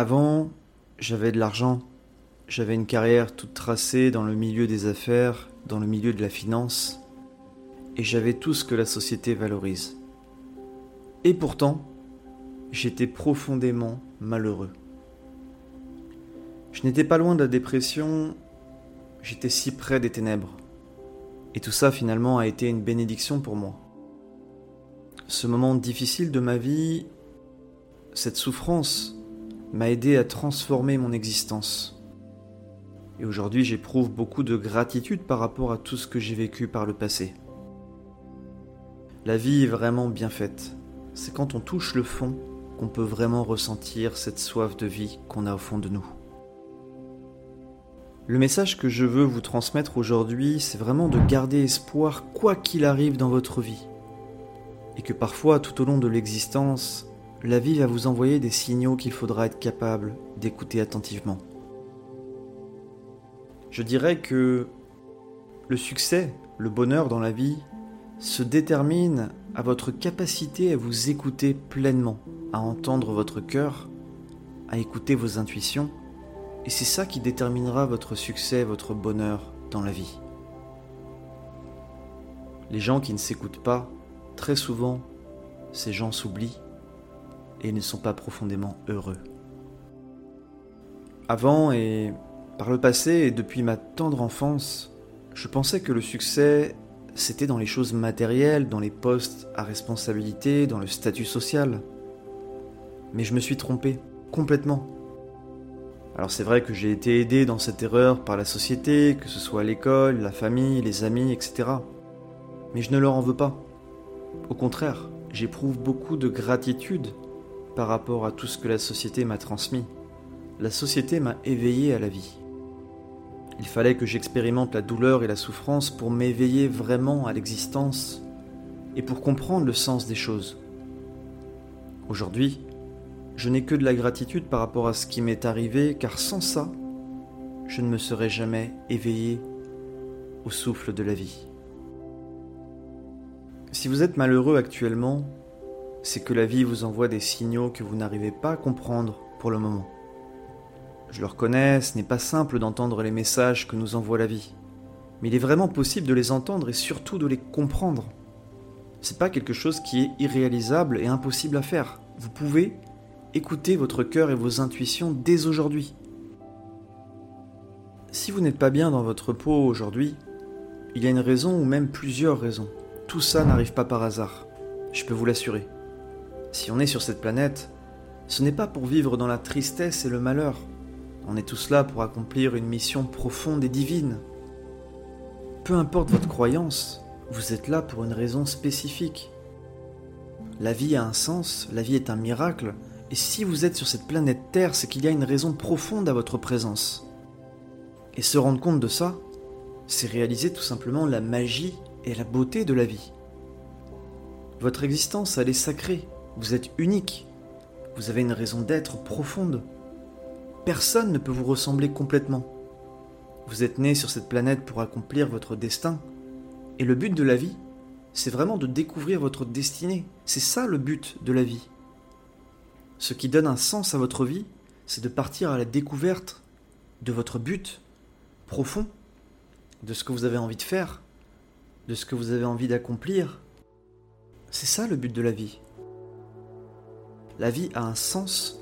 Avant, j'avais de l'argent, j'avais une carrière toute tracée dans le milieu des affaires, dans le milieu de la finance, et j'avais tout ce que la société valorise. Et pourtant, j'étais profondément malheureux. Je n'étais pas loin de la dépression, j'étais si près des ténèbres. Et tout ça finalement a été une bénédiction pour moi. Ce moment difficile de ma vie, cette souffrance, m'a aidé à transformer mon existence. Et aujourd'hui j'éprouve beaucoup de gratitude par rapport à tout ce que j'ai vécu par le passé. La vie est vraiment bien faite. C'est quand on touche le fond qu'on peut vraiment ressentir cette soif de vie qu'on a au fond de nous. Le message que je veux vous transmettre aujourd'hui, c'est vraiment de garder espoir quoi qu'il arrive dans votre vie. Et que parfois, tout au long de l'existence, la vie va vous envoyer des signaux qu'il faudra être capable d'écouter attentivement. Je dirais que le succès, le bonheur dans la vie, se détermine à votre capacité à vous écouter pleinement, à entendre votre cœur, à écouter vos intuitions, et c'est ça qui déterminera votre succès, votre bonheur dans la vie. Les gens qui ne s'écoutent pas, très souvent, ces gens s'oublient et ne sont pas profondément heureux. Avant et par le passé et depuis ma tendre enfance, je pensais que le succès c'était dans les choses matérielles, dans les postes à responsabilité, dans le statut social. Mais je me suis trompé, complètement. Alors c'est vrai que j'ai été aidé dans cette erreur par la société, que ce soit l'école, la famille, les amis, etc. Mais je ne leur en veux pas. Au contraire, j'éprouve beaucoup de gratitude par rapport à tout ce que la société m'a transmis. La société m'a éveillé à la vie. Il fallait que j'expérimente la douleur et la souffrance pour m'éveiller vraiment à l'existence et pour comprendre le sens des choses. Aujourd'hui, je n'ai que de la gratitude par rapport à ce qui m'est arrivé, car sans ça, je ne me serais jamais éveillé au souffle de la vie. Si vous êtes malheureux actuellement, c'est que la vie vous envoie des signaux que vous n'arrivez pas à comprendre pour le moment. Je le reconnais, ce n'est pas simple d'entendre les messages que nous envoie la vie. Mais il est vraiment possible de les entendre et surtout de les comprendre. C'est pas quelque chose qui est irréalisable et impossible à faire. Vous pouvez écouter votre cœur et vos intuitions dès aujourd'hui. Si vous n'êtes pas bien dans votre peau aujourd'hui, il y a une raison ou même plusieurs raisons. Tout ça n'arrive pas par hasard, je peux vous l'assurer. Si on est sur cette planète, ce n'est pas pour vivre dans la tristesse et le malheur, on est tous là pour accomplir une mission profonde et divine. Peu importe votre croyance, vous êtes là pour une raison spécifique. La vie a un sens, la vie est un miracle, et si vous êtes sur cette planète Terre, c'est qu'il y a une raison profonde à votre présence. Et se rendre compte de ça, c'est réaliser tout simplement la magie et la beauté de la vie. Votre existence, elle est sacrée, vous êtes unique, vous avez une raison d'être profonde. Personne ne peut vous ressembler complètement. Vous êtes né sur cette planète pour accomplir votre destin. Et le but de la vie, c'est vraiment de découvrir votre destinée. C'est ça le but de la vie. Ce qui donne un sens à votre vie, c'est de partir à la découverte de votre but profond, de ce que vous avez envie de faire, de ce que vous avez envie d'accomplir. C'est ça le but de la vie. La vie a un sens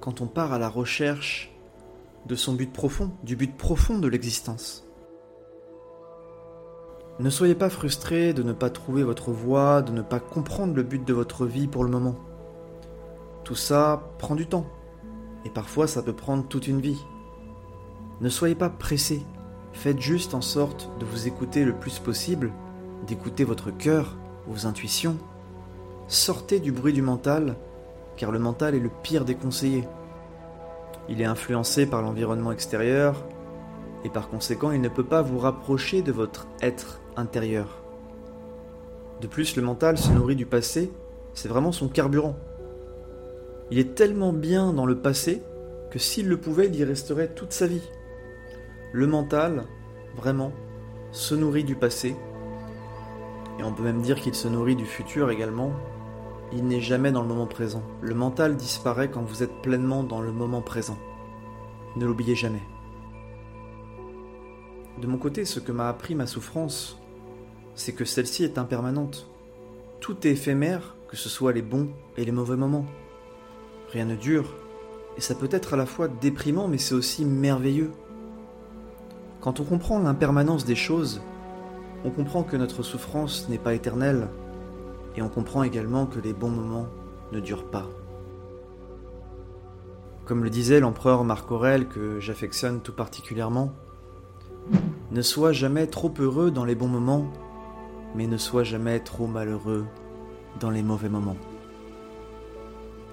quand on part à la recherche de son but profond, du but profond de l'existence. Ne soyez pas frustré de ne pas trouver votre voie, de ne pas comprendre le but de votre vie pour le moment. Tout ça prend du temps, et parfois ça peut prendre toute une vie. Ne soyez pas pressé, faites juste en sorte de vous écouter le plus possible, d'écouter votre cœur, vos intuitions. Sortez du bruit du mental car le mental est le pire des conseillers. Il est influencé par l'environnement extérieur, et par conséquent il ne peut pas vous rapprocher de votre être intérieur. De plus, le mental se nourrit du passé, c'est vraiment son carburant. Il est tellement bien dans le passé que s'il le pouvait, il y resterait toute sa vie. Le mental, vraiment, se nourrit du passé, et on peut même dire qu'il se nourrit du futur également, il n'est jamais dans le moment présent. Le mental disparaît quand vous êtes pleinement dans le moment présent. Ne l'oubliez jamais. De mon côté, ce que m'a appris ma souffrance, c'est que celle-ci est impermanente. Tout est éphémère, que ce soit les bons et les mauvais moments. Rien ne dure, et ça peut être à la fois déprimant, mais c'est aussi merveilleux. Quand on comprend l'impermanence des choses, on comprend que notre souffrance n'est pas éternelle, et on comprend également que les bons moments ne durent pas. Comme le disait l'empereur Marc Aurèle, que j'affectionne tout particulièrement, ne sois jamais trop heureux dans les bons moments, mais ne sois jamais trop malheureux dans les mauvais moments.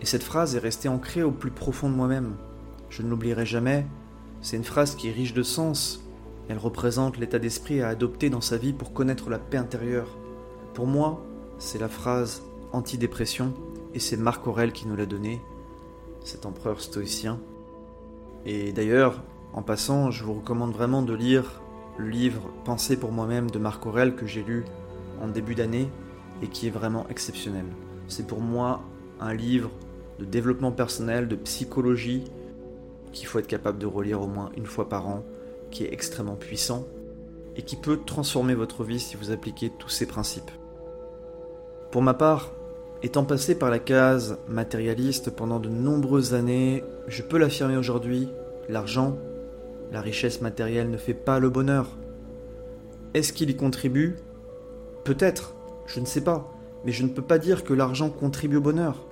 Et cette phrase est restée ancrée au plus profond de moi-même. Je ne l'oublierai jamais, c'est une phrase qui est riche de sens, elle représente l'état d'esprit à adopter dans sa vie pour connaître la paix intérieure. Pour moi, c'est la phrase antidépression, et c'est Marc Aurèle qui nous l'a donnée, cet empereur stoïcien. Et d'ailleurs, en passant, je vous recommande vraiment de lire le livre Penser pour moi-même de Marc Aurèle que j'ai lu en début d'année et qui est vraiment exceptionnel. C'est pour moi un livre de développement personnel, de psychologie qu'il faut être capable de relire au moins une fois par an, qui est extrêmement puissant et qui peut transformer votre vie si vous appliquez tous ces principes. Pour ma part, étant passé par la case matérialiste pendant de nombreuses années, je peux l'affirmer aujourd'hui, l'argent la richesse matérielle ne fait pas le bonheur. Est-ce qu'il y contribue? Peut-être, je ne sais pas, mais je ne peux pas dire que l'argent contribue au bonheur.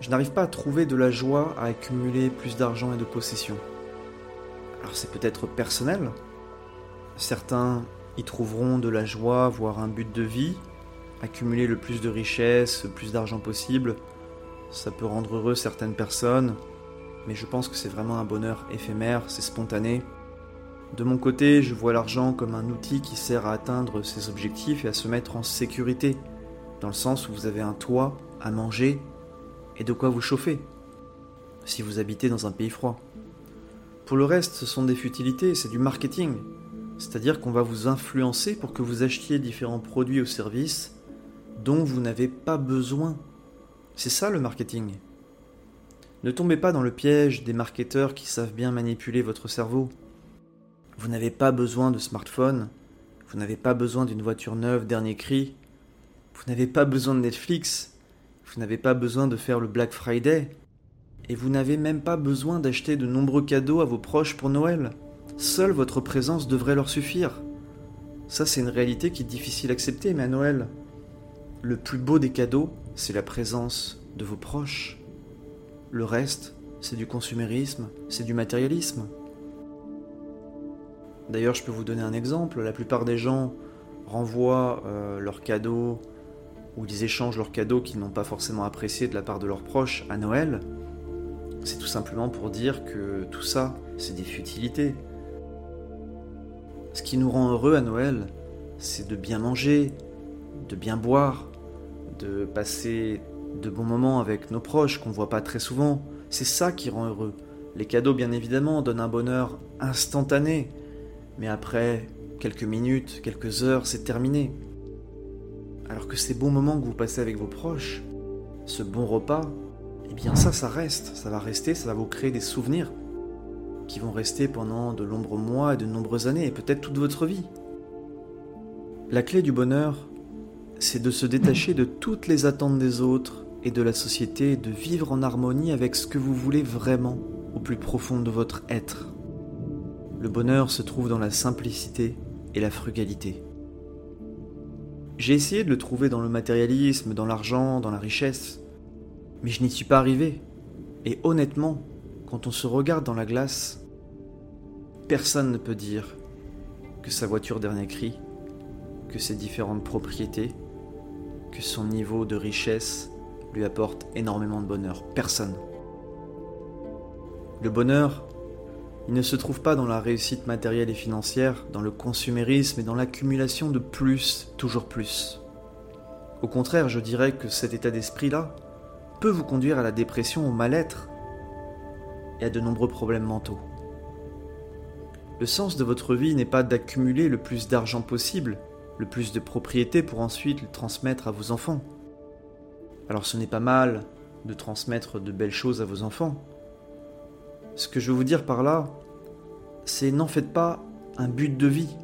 Je n'arrive pas à trouver de la joie à accumuler plus d'argent et de possessions. Alors c'est peut-être personnel. Certains y trouveront de la joie, voire un but de vie, accumuler le plus de richesses, le plus d'argent possible. Ça peut rendre heureux certaines personnes, mais je pense que c'est vraiment un bonheur éphémère, c'est spontané. De mon côté, je vois l'argent comme un outil qui sert à atteindre ses objectifs et à se mettre en sécurité, dans le sens où vous avez un toit, à manger et de quoi vous chauffer, si vous habitez dans un pays froid. Pour le reste, ce sont des futilités, c'est du marketing, c'est-à-dire qu'on va vous influencer pour que vous achetiez différents produits ou services dont vous n'avez pas besoin. C'est ça le marketing. Ne tombez pas dans le piège des marketeurs qui savent bien manipuler votre cerveau. Vous n'avez pas besoin de smartphone, vous n'avez pas besoin d'une voiture neuve dernier cri, vous n'avez pas besoin de Netflix, vous n'avez pas besoin de faire le Black Friday, et vous n'avez même pas besoin d'acheter de nombreux cadeaux à vos proches pour Noël. Seule votre présence devrait leur suffire. Ça, c'est une réalité qui est difficile à accepter, mais à Noël, le plus beau des cadeaux, c'est la présence de vos proches. Le reste, c'est du consumérisme, c'est du matérialisme. D'ailleurs, je peux vous donner un exemple. La plupart des gens renvoient euh, leurs cadeaux ou ils échangent leurs cadeaux qu'ils n'ont pas forcément appréciés de la part de leurs proches à Noël. C'est tout simplement pour dire que tout ça, c'est des futilités. Ce qui nous rend heureux à Noël, c'est de bien manger, de bien boire, de passer de bons moments avec nos proches qu'on voit pas très souvent. C'est ça qui rend heureux. Les cadeaux, bien évidemment, donnent un bonheur instantané. Mais après quelques minutes, quelques heures, c'est terminé. Alors que ces bons moments que vous passez avec vos proches, ce bon repas, eh bien ça, ça reste. Ça va rester, ça va vous créer des souvenirs qui vont rester pendant de nombreux mois et de nombreuses années, et peut-être toute votre vie. La clé du bonheur, c'est de se détacher de toutes les attentes des autres et de la société, de vivre en harmonie avec ce que vous voulez vraiment au plus profond de votre être. Le bonheur se trouve dans la simplicité et la frugalité. J'ai essayé de le trouver dans le matérialisme, dans l'argent, dans la richesse, mais je n'y suis pas arrivé. Et honnêtement, quand on se regarde dans la glace, personne ne peut dire que sa voiture dernier cri, que ses différentes propriétés, que son niveau de richesse lui apporte énormément de bonheur. Personne. Le bonheur, il ne se trouve pas dans la réussite matérielle et financière, dans le consumérisme et dans l'accumulation de plus, toujours plus. Au contraire, je dirais que cet état d'esprit-là peut vous conduire à la dépression, au mal-être et à de nombreux problèmes mentaux. Le sens de votre vie n'est pas d'accumuler le plus d'argent possible, le plus de propriétés pour ensuite le transmettre à vos enfants. Alors ce n'est pas mal de transmettre de belles choses à vos enfants. Ce que je veux vous dire par là, c'est n'en faites pas un but de vie.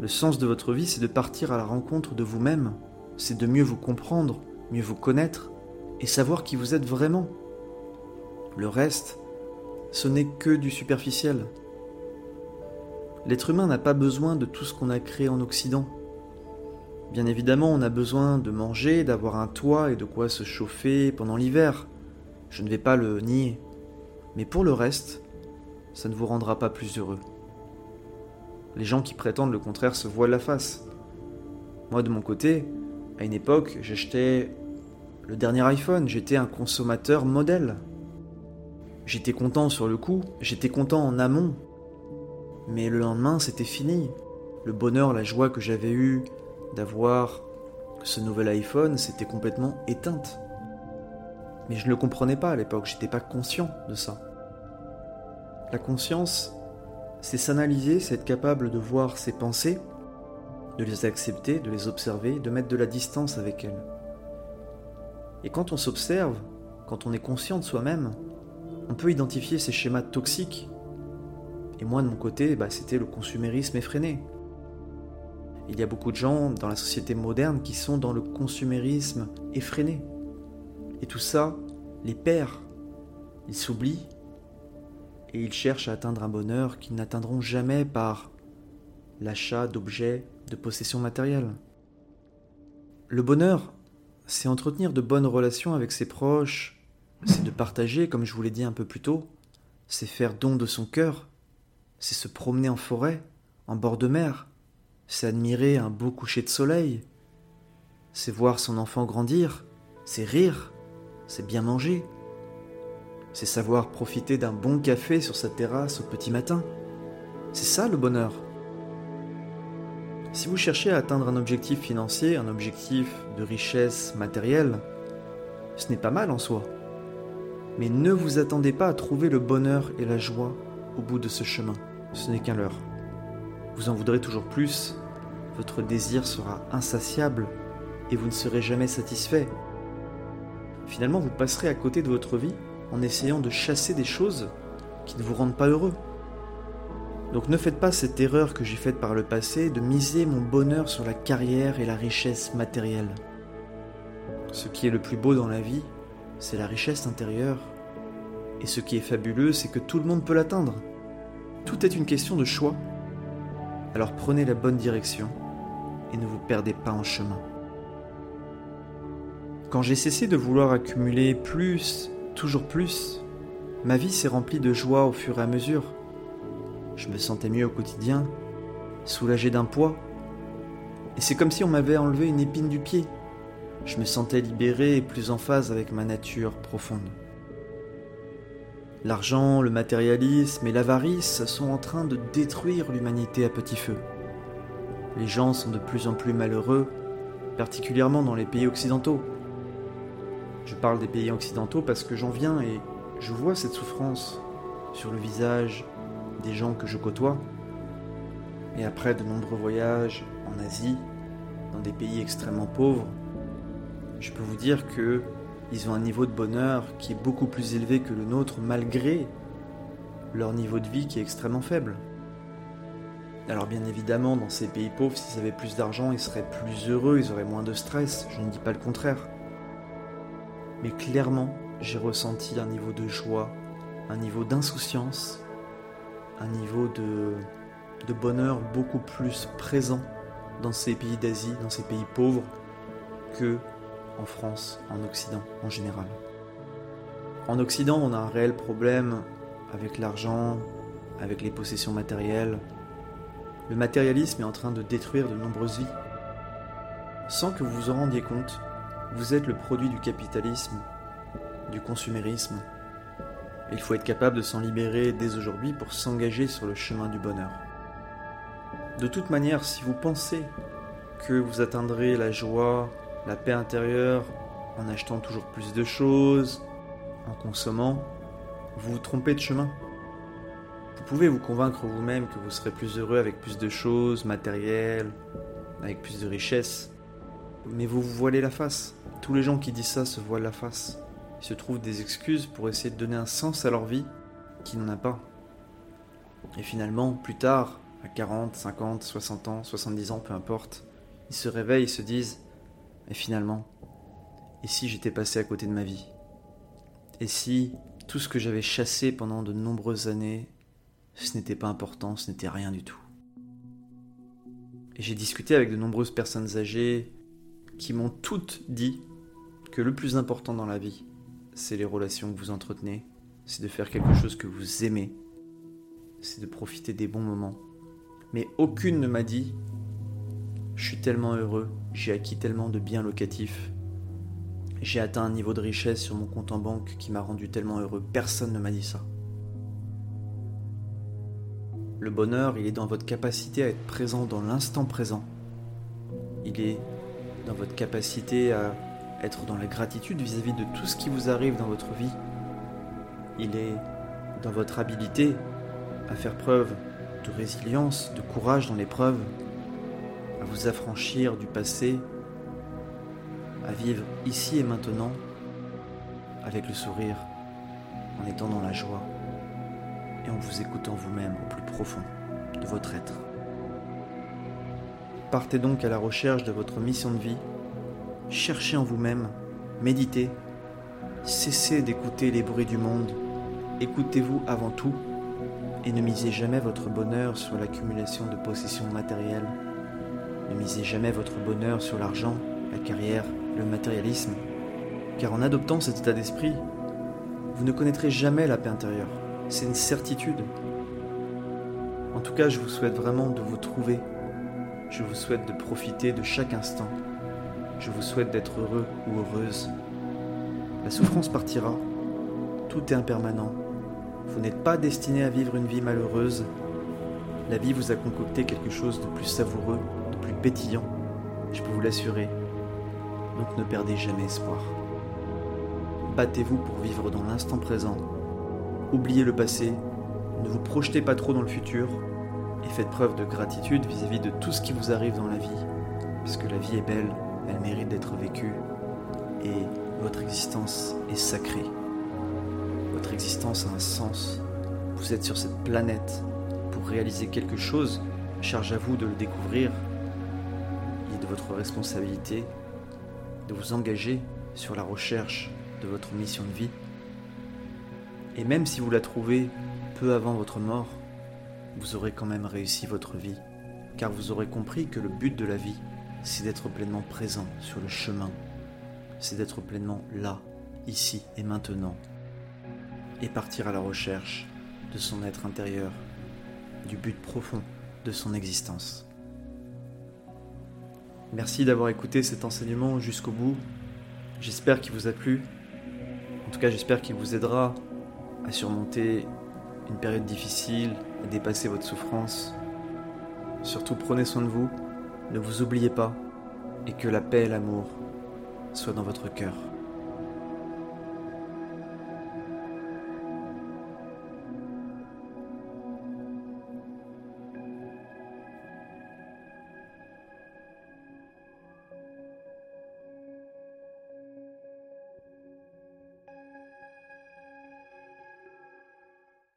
Le sens de votre vie, c'est de partir à la rencontre de vous-même, c'est de mieux vous comprendre, mieux vous connaître et savoir qui vous êtes vraiment. Le reste, ce n'est que du superficiel. L'être humain n'a pas besoin de tout ce qu'on a créé en Occident. Bien évidemment, on a besoin de manger, d'avoir un toit et de quoi se chauffer pendant l'hiver. Je ne vais pas le nier. Mais pour le reste, ça ne vous rendra pas plus heureux. Les gens qui prétendent le contraire se voilent la face. Moi, de mon côté, à une époque, j'achetais le dernier iPhone, j'étais un consommateur modèle. J'étais content sur le coup, j'étais content en amont. Mais le lendemain, c'était fini. Le bonheur, la joie que j'avais eue d'avoir ce nouvel iPhone, c'était complètement éteinte. Mais je ne le comprenais pas à l'époque, j'étais pas conscient de ça. La conscience, c'est s'analyser, c'est être capable de voir ses pensées, de les accepter, de les observer, de mettre de la distance avec elles. Et quand on s'observe, quand on est conscient de soi-même, on peut identifier ces schémas toxiques. Et moi, de mon côté, bah, c'était le consumérisme effréné. Il y a beaucoup de gens dans la société moderne qui sont dans le consumérisme effréné. Et tout ça les perd. Ils s'oublient et ils cherchent à atteindre un bonheur qu'ils n'atteindront jamais par l'achat d'objets, de possessions matérielles. Le bonheur, c'est entretenir de bonnes relations avec ses proches, c'est de partager, comme je vous l'ai dit un peu plus tôt, c'est faire don de son cœur, c'est se promener en forêt, en bord de mer, c'est admirer un beau coucher de soleil, c'est voir son enfant grandir, c'est rire, c'est bien manger, c'est savoir profiter d'un bon café sur sa terrasse au petit matin. C'est ça le bonheur. Si vous cherchez à atteindre un objectif financier, un objectif de richesse matérielle, ce n'est pas mal en soi. Mais ne vous attendez pas à trouver le bonheur et la joie au bout de ce chemin. Ce n'est qu'un leurre. Vous en voudrez toujours plus, votre désir sera insatiable et vous ne serez jamais satisfait. Finalement, vous passerez à côté de votre vie en essayant de chasser des choses qui ne vous rendent pas heureux. Donc ne faites pas cette erreur que j'ai faite par le passé de miser mon bonheur sur la carrière et la richesse matérielle. Ce qui est le plus beau dans la vie, c'est la richesse intérieure. Et ce qui est fabuleux, c'est que tout le monde peut l'atteindre. Tout est une question de choix. Alors prenez la bonne direction et ne vous perdez pas en chemin. Quand j'ai cessé de vouloir accumuler plus, toujours plus, ma vie s'est remplie de joie au fur et à mesure. Je me sentais mieux au quotidien, soulagé d'un poids. Et c'est comme si on m'avait enlevé une épine du pied. Je me sentais libéré et plus en phase avec ma nature profonde. L'argent, le matérialisme et l'avarice sont en train de détruire l'humanité à petit feu. Les gens sont de plus en plus malheureux, particulièrement dans les pays occidentaux. Je parle des pays occidentaux parce que j'en viens et je vois cette souffrance sur le visage des gens que je côtoie. Et après de nombreux voyages en Asie, dans des pays extrêmement pauvres, je peux vous dire que ils ont un niveau de bonheur qui est beaucoup plus élevé que le nôtre malgré leur niveau de vie qui est extrêmement faible. Alors bien évidemment, dans ces pays pauvres, s'ils avaient plus d'argent, ils seraient plus heureux, ils auraient moins de stress, je ne dis pas le contraire. Mais clairement, j'ai ressenti un niveau de joie, un niveau d'insouciance, un niveau de, bonheur beaucoup plus présent dans ces pays d'Asie, dans ces pays pauvres, que en France, en Occident en général. En Occident, on a un réel problème avec l'argent, avec les possessions matérielles. Le matérialisme est en train de détruire de nombreuses vies. Sans que vous vous en rendiez compte, vous êtes le produit du capitalisme, du consumérisme. Il faut être capable de s'en libérer dès aujourd'hui pour s'engager sur le chemin du bonheur. De toute manière, si vous pensez que vous atteindrez la joie, la paix intérieure en achetant toujours plus de choses, en consommant, vous vous trompez de chemin. Vous pouvez vous convaincre vous-même que vous serez plus heureux avec plus de choses matérielles, avec plus de richesses. mais vous vous voilez la face. Tous les gens qui disent ça se voilent la face. Ils se trouvent des excuses pour essayer de donner un sens à leur vie qui n'en a pas. Et finalement, plus tard, à 40, 50, 60 ans, 70 ans, peu importe, ils se réveillent et se disent Et finalement, et si j'étais passé à côté de ma vie? Et si tout ce que j'avais chassé pendant de nombreuses années, ce n'était pas important, ce n'était rien du tout? Et j'ai discuté avec de nombreuses personnes âgées qui m'ont toutes dit que le plus important dans la vie, c'est les relations que vous entretenez, c'est de faire quelque chose que vous aimez, c'est de profiter des bons moments. Mais aucune ne m'a dit je suis tellement heureux, j'ai acquis tellement de biens locatifs, j'ai atteint un niveau de richesse sur mon compte en banque qui m'a rendu tellement heureux. Personne ne m'a dit ça. Le bonheur, il est dans votre capacité à être présent dans l'instant présent. Il est dans votre capacité à être dans la gratitude vis-à-vis de tout ce qui vous arrive dans votre vie. Il est dans votre habilité à faire preuve de résilience, de courage dans l'épreuve, à vous affranchir du passé, à vivre ici et maintenant avec le sourire, en étant dans la joie et en vous écoutant vous-même au plus profond de votre être. Partez donc à la recherche de votre mission de vie, cherchez en vous-même, méditez, cessez d'écouter les bruits du monde, écoutez-vous avant tout et ne misez jamais votre bonheur sur l'accumulation de possessions matérielles. Ne misez jamais votre bonheur sur l'argent, la carrière, le matérialisme. Car en adoptant cet état d'esprit, vous ne connaîtrez jamais la paix intérieure. C'est une certitude. En tout cas, je vous souhaite vraiment de vous trouver. Je vous souhaite de profiter de chaque instant. Je vous souhaite d'être heureux ou heureuse. La souffrance partira. Tout est impermanent. Vous n'êtes pas destiné à vivre une vie malheureuse. La vie vous a concocté quelque chose de plus savoureux, plus pétillant. Je peux vous l'assurer. Donc ne perdez jamais espoir. Battez-vous pour vivre dans l'instant présent. Oubliez le passé. Ne vous projetez pas trop dans le futur. Et faites preuve de gratitude vis-à-vis de tout ce qui vous arrive dans la vie. Parce que la vie est belle, elle mérite d'être vécue. Et votre existence est sacrée votre existence a un sens. Vous êtes sur cette planète pour réaliser quelque chose. Charge à vous de le découvrir. De votre responsabilité de vous engager sur la recherche de votre mission de vie. Et même si vous la trouvez peu avant votre mort, vous aurez quand même réussi votre vie, car vous aurez compris que le but de la vie, c'est d'être pleinement présent sur le chemin, c'est d'être pleinement là, ici et maintenant, et partir à la recherche de son être intérieur, du but profond de son existence. Merci d'avoir écouté cet enseignement jusqu'au bout. J'espère qu'il vous a plu. En tout cas, j'espère qu'il vous aidera à surmonter une période difficile, à dépasser votre souffrance. Surtout prenez soin de vous, ne vous oubliez pas, et que la paix et l'amour soient dans votre cœur.